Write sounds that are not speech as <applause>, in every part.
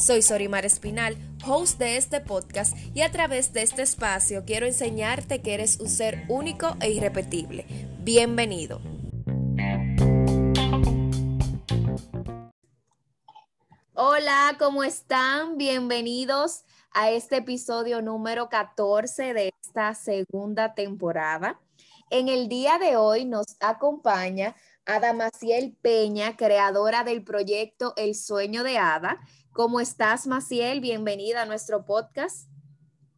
Soy Sorimar Espinal, host de este podcast y a través de este espacio quiero enseñarte que eres un ser único e irrepetible. Bienvenido. Hola, ¿cómo están? Bienvenidos a este episodio número 14 de esta segunda temporada. En el día de hoy nos acompaña Ada Maciel Peña, creadora del proyecto El Sueño de Ada, ¿Cómo estás, Maciel? Bienvenida a nuestro podcast.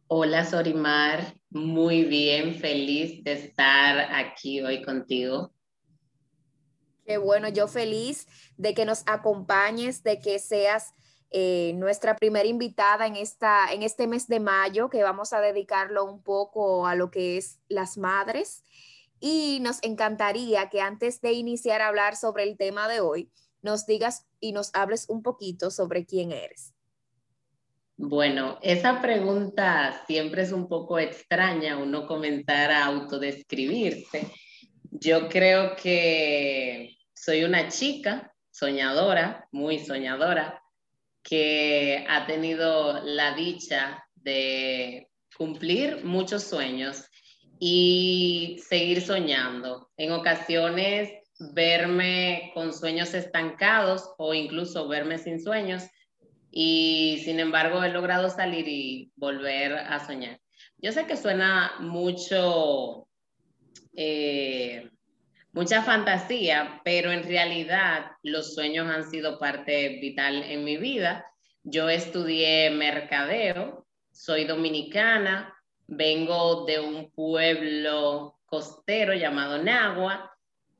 Hola, Sorimar. Muy bien, feliz de estar aquí hoy contigo. Qué bueno, yo feliz de que nos acompañes, de que seas eh, nuestra primera invitada en, esta, en este mes de mayo, que vamos a dedicarlo un poco a lo que es las madres. Y nos encantaría que antes de iniciar a hablar sobre el tema de hoy, nos digas y nos hables un poquito sobre quién eres. Bueno, esa pregunta siempre es un poco extraña, uno comenzar a autodescribirse. Yo creo que soy una chica soñadora, muy soñadora, que ha tenido la dicha de cumplir muchos sueños y seguir soñando. En ocasiones verme con sueños estancados o incluso verme sin sueños y sin embargo he logrado salir y volver a soñar. Yo sé que suena mucho, eh, mucha fantasía, pero en realidad los sueños han sido parte vital en mi vida. Yo estudié mercadeo, soy dominicana, vengo de un pueblo costero llamado Nagua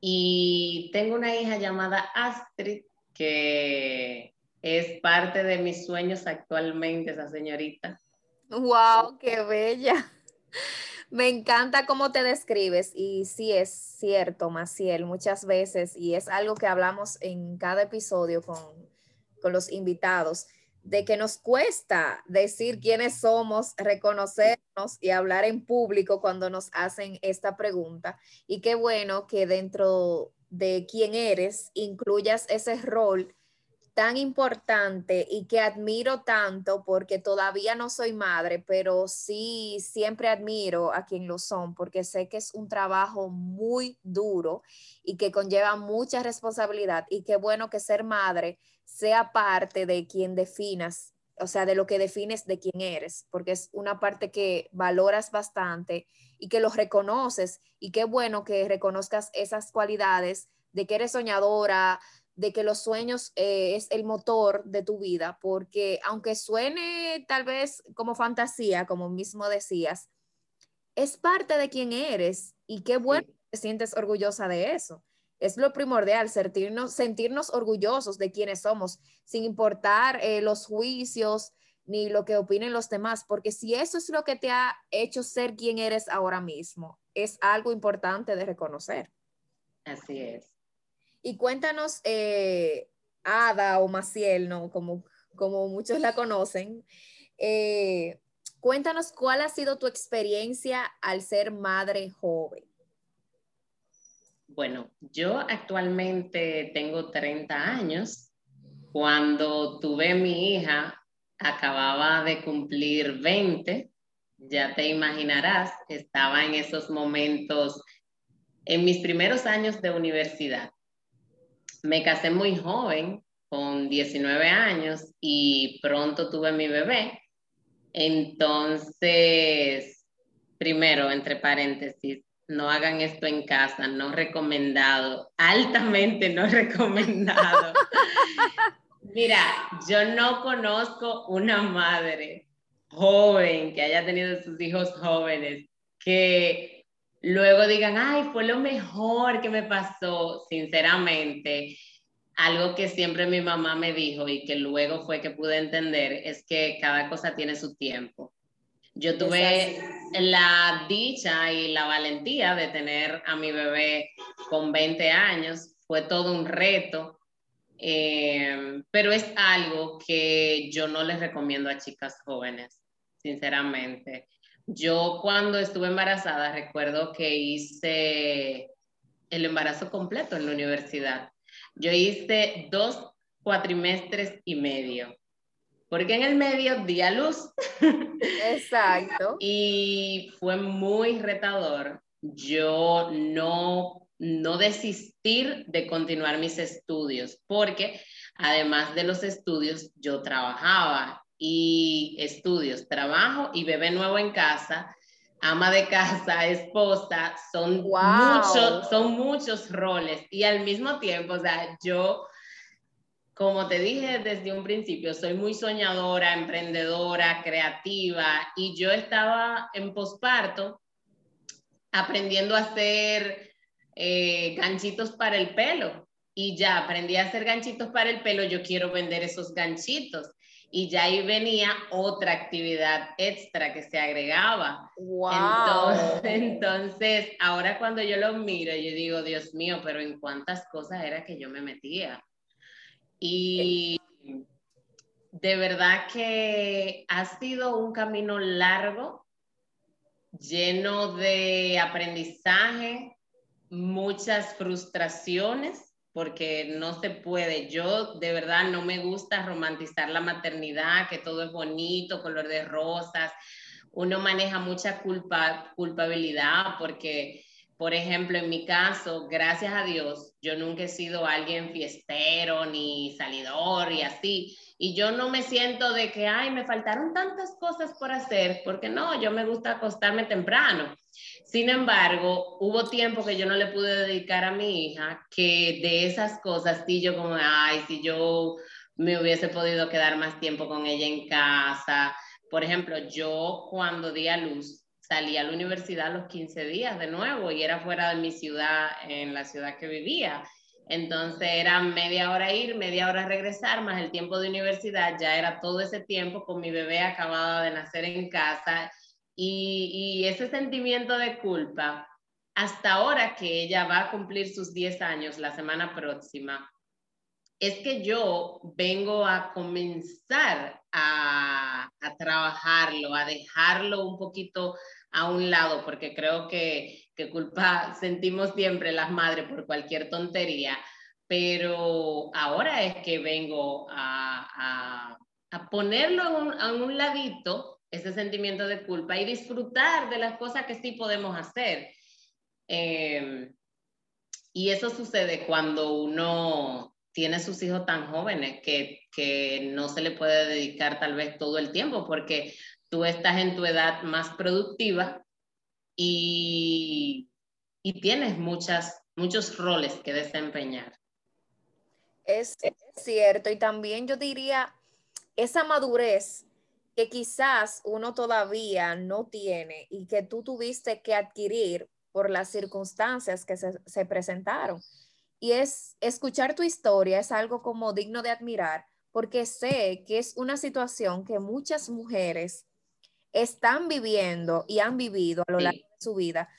y tengo una hija llamada Astrid, que es parte de mis sueños actualmente, esa señorita. ¡Wow! ¡Qué bella! <laughs> Me encanta cómo te describes y sí es cierto, Maciel, muchas veces, y es algo que hablamos en cada episodio con, con los invitados de que nos cuesta decir quiénes somos, reconocernos y hablar en público cuando nos hacen esta pregunta. Y qué bueno que dentro de quién eres incluyas ese rol tan importante y que admiro tanto porque todavía no soy madre, pero sí siempre admiro a quien lo son porque sé que es un trabajo muy duro y que conlleva mucha responsabilidad y qué bueno que ser madre sea parte de quien definas, o sea, de lo que defines de quién eres, porque es una parte que valoras bastante y que lo reconoces y qué bueno que reconozcas esas cualidades de que eres soñadora, de que los sueños eh, es el motor de tu vida, porque aunque suene tal vez como fantasía, como mismo decías, es parte de quien eres y qué bueno que te sientes orgullosa de eso. Es lo primordial, sentirnos, sentirnos orgullosos de quienes somos, sin importar eh, los juicios ni lo que opinen los demás, porque si eso es lo que te ha hecho ser quien eres ahora mismo, es algo importante de reconocer. Así es. Y cuéntanos, eh, Ada o Maciel, ¿no? Como, como muchos la conocen. Eh, cuéntanos cuál ha sido tu experiencia al ser madre joven. Bueno, yo actualmente tengo 30 años. Cuando tuve mi hija, acababa de cumplir 20. Ya te imaginarás, estaba en esos momentos, en mis primeros años de universidad me casé muy joven, con 19 años, y pronto tuve mi bebé. Entonces, primero, entre paréntesis, no hagan esto en casa, no recomendado, altamente no <laughs> recomendado. Mira, yo no conozco una madre joven que haya tenido sus hijos jóvenes que luego digan, ay, fue lo mejor que me pasó, sinceramente, algo que siempre mi mamá me dijo y que luego fue que pude entender es que cada cosa tiene su tiempo. Yo tuve la dicha y la valentía de tener a mi bebé con 20 años. Fue todo un reto, eh, pero es algo que yo no les recomiendo a chicas jóvenes, sinceramente. Yo cuando estuve embarazada recuerdo que hice el embarazo completo en la universidad. Yo hice dos cuatrimestres y medio porque en el medio di a luz. Exacto. <laughs> y fue muy retador yo no, no desistir de continuar mis estudios, porque además de los estudios, yo trabajaba y estudios, trabajo y bebé nuevo en casa, ama de casa, <laughs> esposa, son, muchos, son muchos roles. Y al mismo tiempo, o sea, yo como te dije desde un principio, soy muy soñadora, emprendedora, creativa y yo estaba en posparto aprendiendo a hacer eh, ganchitos para el pelo. Y ya aprendí a hacer ganchitos para el pelo, yo quiero vender esos ganchitos y ya ahí venía otra actividad extra que se agregaba. Wow. <laughs> entonces, ahora cuando yo lo miro, yo digo, Dios mío, pero en cuántas cosas era que yo me metía. Y de verdad que ha sido un camino largo, lleno de aprendizaje, muchas frustraciones, porque no se puede. Yo de verdad no me gusta romantizar la maternidad, que todo es bonito, color de rosas. Uno maneja mucha culpa, culpabilidad porque por ejemplo, en mi caso, gracias a Dios, yo nunca he sido alguien fiestero ni salidor y así. Y yo no me siento de que, ay, me faltaron tantas cosas por hacer, porque no, yo me gusta acostarme temprano. Sin embargo, hubo tiempo que yo no le pude dedicar a mi hija, que de esas cosas sí yo como, ay, si yo me hubiese podido quedar más tiempo con ella en casa. Por ejemplo, yo cuando di a luz, salí a la universidad a los 15 días de nuevo y era fuera de mi ciudad, en la ciudad que vivía. Entonces era media hora ir, media hora regresar, más el tiempo de universidad, ya era todo ese tiempo con mi bebé acabada de nacer en casa y, ese sentimiento de culpa, hasta ahora que ella va a cumplir sus 10 años la semana próxima, es que yo vengo a comenzar a, a, trabajarlo, a dejarlo un poquito a un lado, porque creo que, que culpa sentimos siempre las madres por cualquier tontería, pero ahora es que vengo a, a, ponerlo en un, en un, ladito, ese sentimiento de culpa, y disfrutar de las cosas que sí podemos hacer. Em, y eso sucede cuando uno tiene sus hijos tan jóvenes que, que no se le puede dedicar tal vez todo el tiempo, porque tú estás en tu edad más productiva y, y tienes muchas, muchos roles que desempeñar. Es cierto, y también yo diría esa madurez que quizás uno todavía no tiene y que tú tuviste que adquirir por las circunstancias que se, se presentaron. Y es escuchar tu historia es algo como digno de admirar, porque sé que es una situación que muchas mujeres están viviendo y han vivido a lo largo de su vida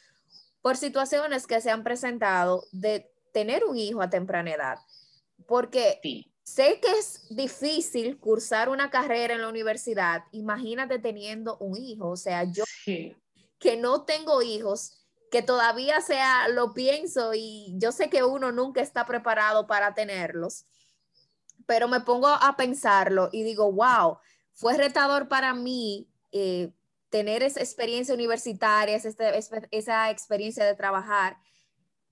por situaciones que se han presentado de tener un hijo a temprana edad. Porque sé que es difícil cursar una carrera en la universidad. Imagínate teniendo un hijo. O sea, yo que no tengo hijos, que todavía sea, lo pienso y yo sé que uno nunca está preparado para tenerlos, pero me pongo a pensarlo y digo, wow, fue retador para mí eh, tener esa experiencia universitaria, esa experiencia de trabajar,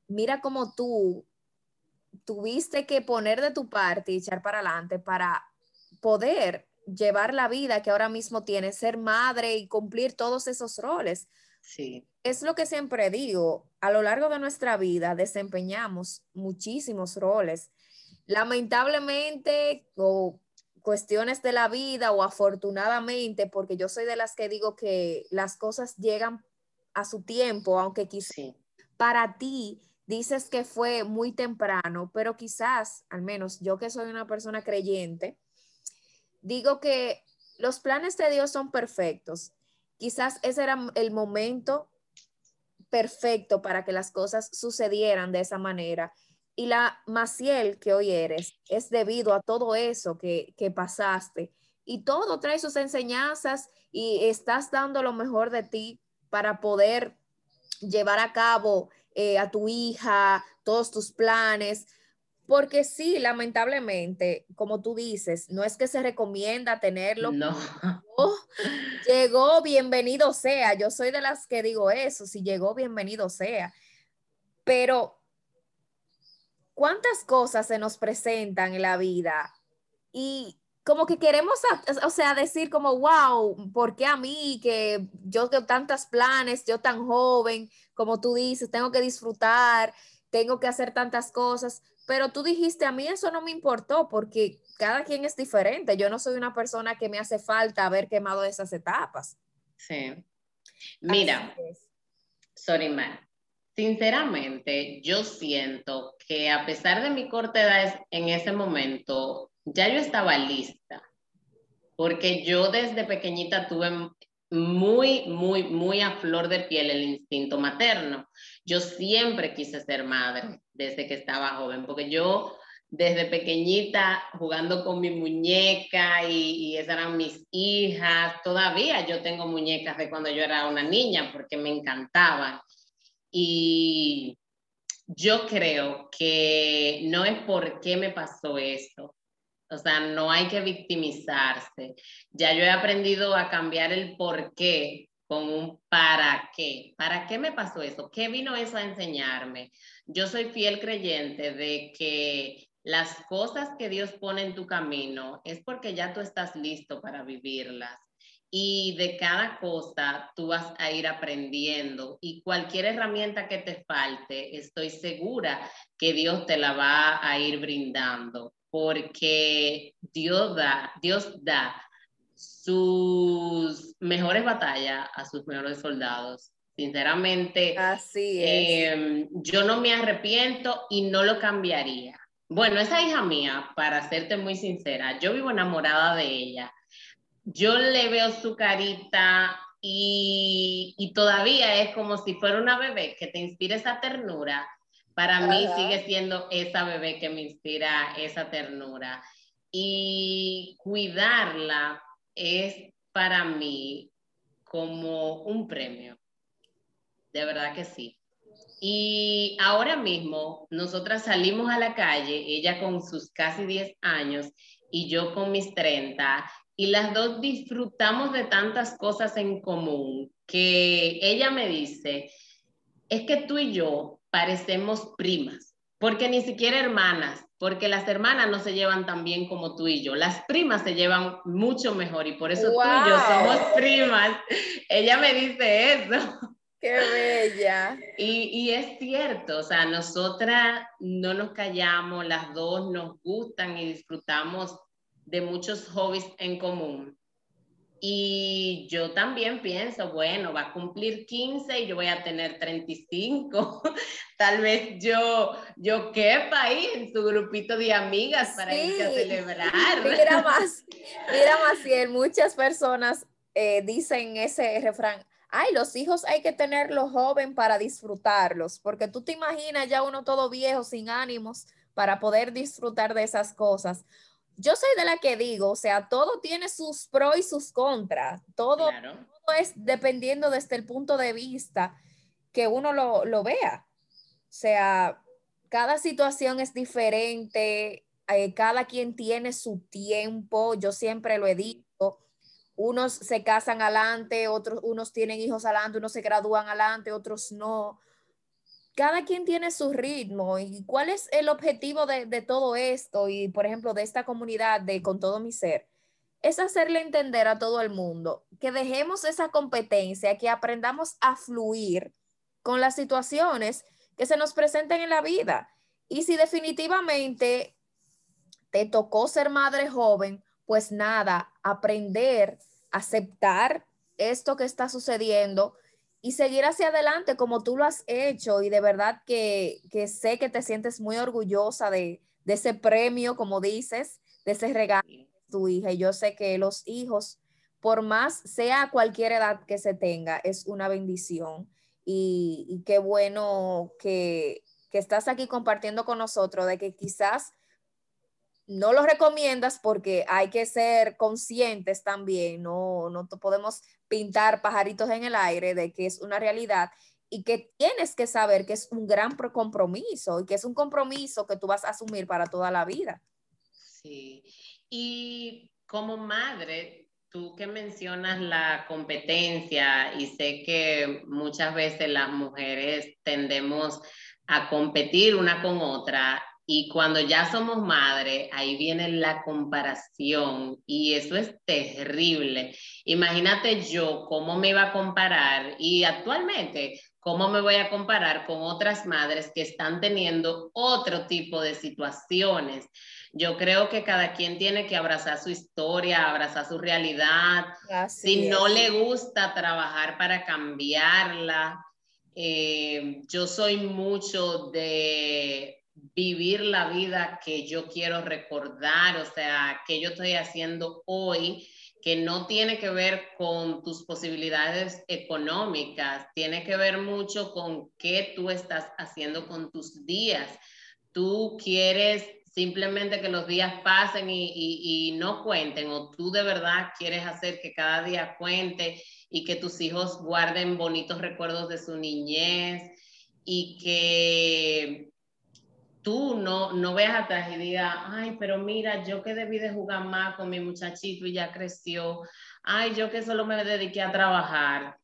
mira cómo tú tuviste que poner de tu parte y echar para adelante para poder llevar la vida que ahora mismo tienes, ser madre y cumplir todos esos roles. Sí. Es lo que siempre digo, a lo largo de nuestra vida desempeñamos muchísimos roles. Lamentablemente, o cuestiones de la vida o afortunadamente, porque yo soy de las que digo que las cosas llegan a su tiempo, aunque quizás para ti dices que fue muy temprano, pero quizás, al menos yo que soy una persona creyente, digo que los planes de Dios son perfectos. Quizás ese era el momento perfecto para que las cosas sucedieran de esa manera. Y la Maciel que hoy eres es debido a todo eso que, que pasaste. Y todo trae sus enseñanzas y estás dando lo mejor de ti para poder llevar a cabo eh, a tu hija, todos tus planes. Porque sí, lamentablemente, como tú dices, no es que se recomienda tenerlo. No. llegó, bienvenido sea. Yo soy de las que digo eso, si llegó, bienvenido sea. Pero, ¿cuántas cosas se nos presentan en la vida? Y como que queremos, o sea, decir como, wow, ¿por qué a mí que yo tengo tantos planes, yo tan joven, como tú dices, tengo que disfrutar, tengo que hacer tantas cosas? Pero tú dijiste, a mí eso no me importó porque cada quien es diferente. Yo no soy una persona que me hace falta haber quemado esas etapas. Sí. Mira, sorry, man. Sinceramente, yo siento que a pesar de mi corta edad en ese momento, ya yo estaba lista, porque yo desde pequeñita tuve muy, muy, muy a flor de piel el instinto materno. Yo siempre quise ser madre desde que estaba joven, porque yo desde pequeñita jugando con mi muñeca y, y, esas eran mis hijas. Todavía yo tengo muñecas de cuando yo era una niña porque me encantaban. Y yo creo que no es por qué me pasó esto, o sea, no hay que victimizarse. Ya yo he aprendido a cambiar el por qué con un para qué. ¿Para qué me pasó eso? ¿Qué vino eso a enseñarme? Yo soy fiel creyente de que las cosas que Dios pone en tu camino es porque ya tú estás listo para vivirlas. Y de cada cosa tú vas a ir aprendiendo y cualquier herramienta que te falte, estoy segura que Dios te la va a ir brindando porque Dios da, Dios da sus mejores batallas a sus mejores soldados. Sinceramente, Así es. Em, yo no me arrepiento y no lo cambiaría. Bueno, esa hija mía, para serte muy sincera, yo vivo enamorada de ella. Yo le veo su carita y, y todavía es como si fuera una bebé que te inspira esa ternura para mí sigue siendo esa bebé que me inspira esa ternura. Y cuidarla es para mí como un premio. De verdad que sí. Y ahora mismo nosotras salimos a la calle, ella con sus casi 10 años y yo con mis 30, y las dos disfrutamos de tantas cosas en común que ella me dice, es que tú y yo parecemos primas, porque ni siquiera hermanas, porque las hermanas no se llevan tan bien como tú y yo, las primas se llevan mucho mejor y por eso tú y yo somos primas. Ella me dice eso. Qué bella. Y, y, es cierto, o sea, nosotras no nos callamos, las dos nos gustan y disfrutamos de muchos hobbies en común. Y yo también pienso, bueno, va a cumplir 15 y yo voy a tener 35. <laughs> Tal vez yo, yo quepa ahí en su grupito de amigas para ir a celebrar. <laughs> Mira más, mira más, muchas personas eh, dicen ese refrán, ay, los hijos hay que tenerlos joven para disfrutarlos, porque tú te imaginas ya uno todo viejo, sin ánimos, para poder disfrutar de esas cosas yo soy de la que digo, o sea, todo tiene sus pros y sus contras, todo, es dependiendo desde el punto de vista que uno lo, vea. O sea, cada situación es diferente, eh, cada quien tiene su tiempo, yo siempre lo he dicho, unos se casan adelante, otros, unos tienen hijos adelante, unos se gradúan adelante, otros no cada quien tiene su ritmo y cuál es el objetivo de, todo esto y, por ejemplo, de esta comunidad de Con todo mi ser, es hacerle entender a todo el mundo que dejemos esa competencia, que aprendamos a fluir con las situaciones que se nos presenten en la vida. Y si definitivamente te tocó ser madre joven, pues nada, aprender, aceptar esto que está sucediendo y seguir hacia adelante como tú lo has hecho y de verdad que, sé que te sientes muy orgullosa de, ese premio, como dices, de ese regalo de tu hija. Y yo sé que los hijos, por más sea cualquier edad que se tenga, es una bendición. Y, y qué bueno que, que estás aquí compartiendo con nosotros de que quizás no lo recomiendas porque hay que ser conscientes también, no, no podemos pintar pajaritos en el aire de que es una realidad y que tienes que saber que es un gran compromiso y que es un compromiso que tú vas a asumir para toda la vida. Sí, y como madre, tú que mencionas la competencia y sé que muchas veces las mujeres tendemos a competir una con otra y cuando ya somos madre, ahí viene la comparación y eso es terrible. Imagínate yo cómo me iba a comparar y actualmente cómo me voy a comparar con otras madres que están teniendo otro tipo de situaciones. Yo creo que cada quien tiene que abrazar su historia, abrazar su realidad. si no le gusta trabajar para cambiarla, eh, yo soy mucho de vivir la vida que yo quiero recordar, o sea, que yo estoy haciendo hoy, que no tiene que ver con tus posibilidades económicas, tiene que ver mucho con qué tú estás haciendo con tus días. Tú quieres simplemente que los días pasen y, no cuenten, o tú de verdad quieres hacer que cada día cuente y que tus hijos guarden bonitos recuerdos de su niñez y que tú no, no veas atrás y digas, ay, pero mira, yo que debí de jugar más con mi muchachito y ya creció, ay, yo que solo me dediqué a trabajar.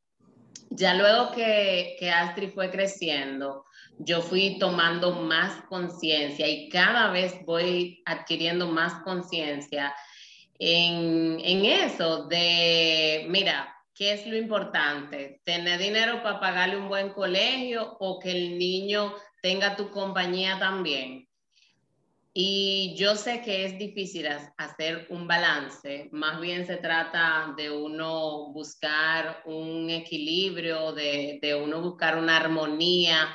Ya luego que, que Astrid fue creciendo, yo fui tomando más conciencia y cada vez voy adquiriendo más conciencia en, en eso de, mira, ¿qué es lo importante? ¿Tener dinero para pagarle un buen colegio o que el niño tenga tu compañía también. Y yo sé que es difícil hacer un balance, más bien se trata de uno buscar un equilibrio, de, de uno buscar una armonía,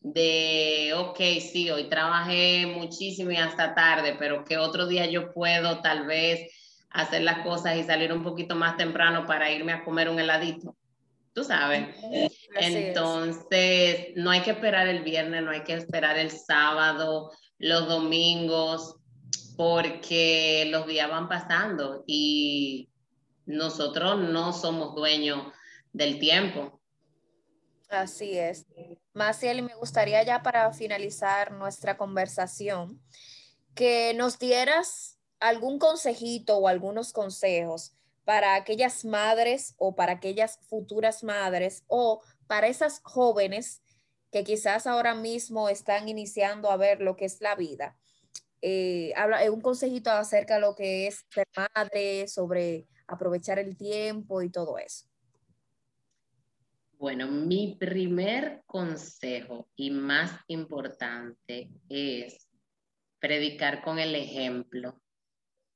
de, ok, sí, hoy trabajé muchísimo y hasta tarde, pero que otro día yo puedo tal vez hacer las cosas y salir un poquito más temprano para irme a comer un heladito tú sabes. Entonces, no hay que esperar el viernes, no hay que esperar el sábado, los domingos, porque los días van pasando y nosotros no somos dueños del tiempo. Así es. Maciel, me gustaría ya para finalizar nuestra conversación, que nos dieras algún consejito o algunos consejos para aquellas madres o para aquellas futuras madres o para esas jóvenes que quizás ahora mismo están iniciando a ver lo que es la vida. Eh, habla, eh, un consejito acerca de lo que es ser madre, sobre aprovechar el tiempo y todo eso. Bueno, mi primer consejo y más importante es predicar con el ejemplo.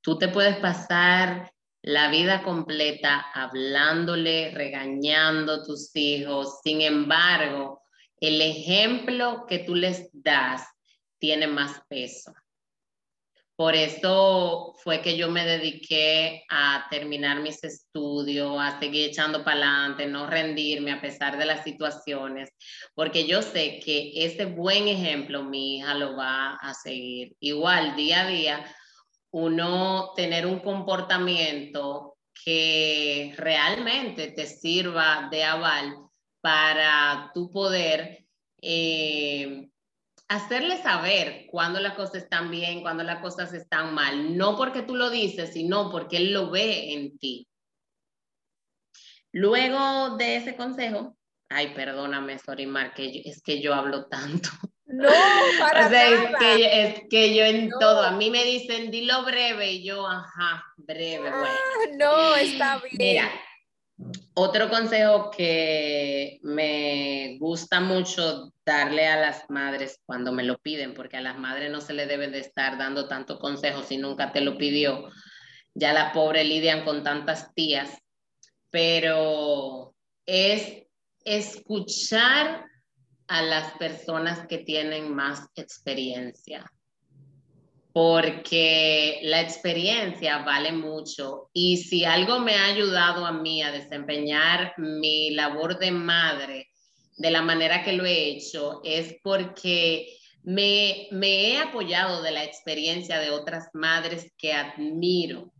Tú te puedes pasar la vida completa hablándole, regañando a tus hijos. Sin embargo, el ejemplo que tú les das tiene más peso. Por eso fue que yo me dediqué a terminar mis estudios, a seguir echando para adelante, no rendirme a pesar de las situaciones, porque yo sé que ese buen ejemplo mi hija lo va a seguir. Igual, día a día, uno tener un comportamiento que realmente te sirva de aval para tu poder eh, hacerle saber cuando las cosas están bien, cuando las cosas están mal, no porque tú lo dices, sino porque él lo ve en ti. Luego de ese consejo, ay, perdóname, Sorimar, que es que yo hablo tanto. No, para o sea, Es que, es que yo en todo, a mí me dicen, dilo breve, y yo, ajá, breve, bueno. Ah, no, está bien. Mira, otro consejo que me gusta mucho darle a las madres cuando me lo piden, porque a las madres no se le debe de estar dando tanto consejo si nunca te lo pidió. Ya las pobres lidian con tantas tías, pero es escuchar a las personas que tienen más experiencia, porque la experiencia vale mucho. Y si algo me ha ayudado a mí a desempeñar mi labor de madre de la manera que lo he hecho es porque me, me he apoyado de la experiencia de otras madres que admiro.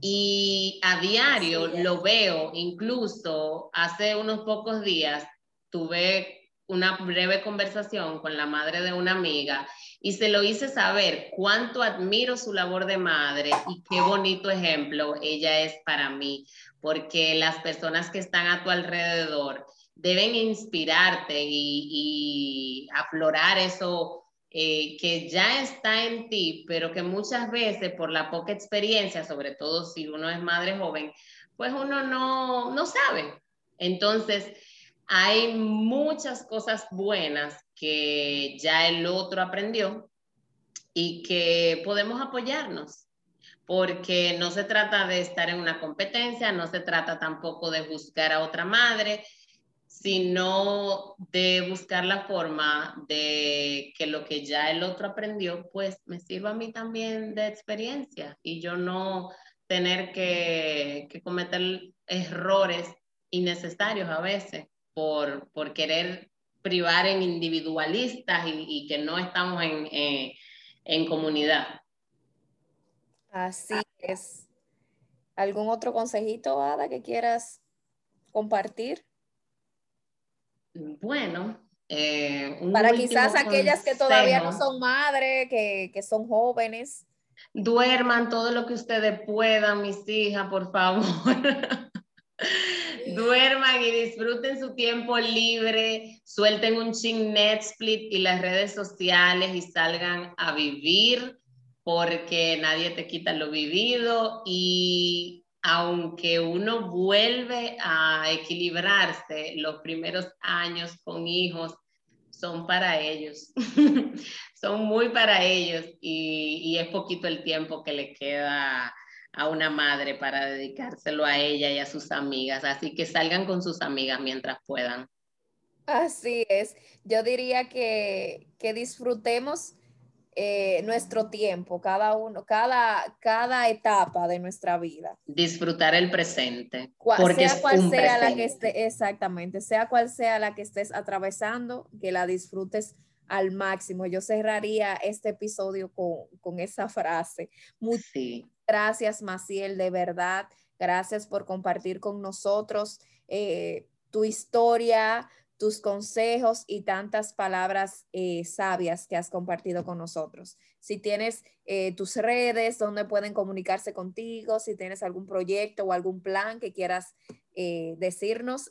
Y a diario lo veo, incluso hace unos pocos días tuve una breve conversación con la madre de una amiga y se lo hice saber cuánto admiro su labor de madre y qué bonito ejemplo ella es para mí, porque las personas que están a tu alrededor deben inspirarte y, aflorar eso eh, que ya está en ti, pero que muchas veces por la poca experiencia, sobre todo si uno es madre joven, pues uno no, no sabe. Entonces, hay muchas cosas buenas que ya el otro aprendió y que podemos apoyarnos, porque no se trata de estar en una competencia, no se trata tampoco de buscar a otra madre, sino de buscar la forma de que lo que ya el otro aprendió, pues me sirva a mí también de experiencia y yo no tener que, cometer errores innecesarios a veces por, querer privar en individualistas y, que no estamos en, en comunidad. Así es. ¿Algún otro consejito, Ada, que quieras compartir? Bueno, eh, para quizás aquellas que todavía no son madres, que, son jóvenes. Duerman todo lo que ustedes puedan, mis hijas, por favor. <laughs> Duerman y disfruten su tiempo libre, suelten un ching Netflix y las redes sociales y salgan a vivir porque nadie te quita lo vivido y aunque uno vuelve a equilibrarse, los primeros años con hijos son para ellos, <laughs> son muy para ellos y, es poquito el tiempo que le queda a una madre para dedicárselo a ella y a sus amigas, así que salgan con sus amigas mientras puedan. Así es, yo diría que, que disfrutemos eh, nuestro tiempo, cada uno, cada, cada etapa de nuestra vida. Disfrutar el presente. porque sea cual sea la que esté, exactamente, sea cual sea la que estés atravesando, que la disfrutes al máximo. Yo cerraría este episodio con, esa frase. Muchas gracias, Maciel, de verdad. Gracias por compartir con nosotros eh, tu historia, tus consejos y tantas palabras eh, sabias que has compartido con nosotros. Si tienes eh, tus redes donde pueden comunicarse contigo, si tienes algún proyecto o algún plan que quieras decirnos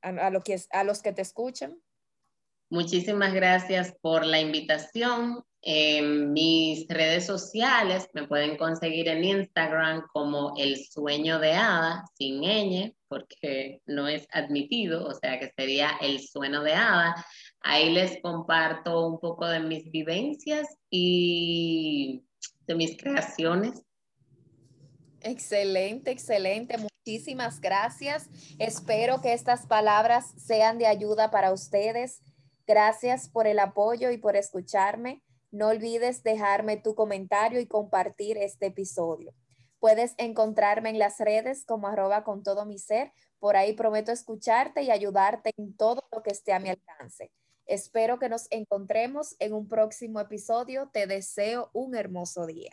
a los que te escuchan. Muchísimas gracias por la invitación. En mis redes sociales me pueden conseguir en Instagram como El Sueño de Hada, sin ñ, porque no es admitido, o sea que sería El Sueño de Hada. Ahí les comparto un poco de mis vivencias y de mis creaciones. Excelente, excelente. Muchísimas gracias. Espero que estas palabras sean de ayuda para ustedes. Gracias por el apoyo y por escucharme. No olvides dejarme tu comentario y compartir este episodio. Puedes encontrarme en las redes como arroba con todo mi ser. Por ahí prometo escucharte y ayudarte en todo lo que esté a mi alcance. Espero que nos encontremos en un próximo episodio. Te deseo un hermoso día.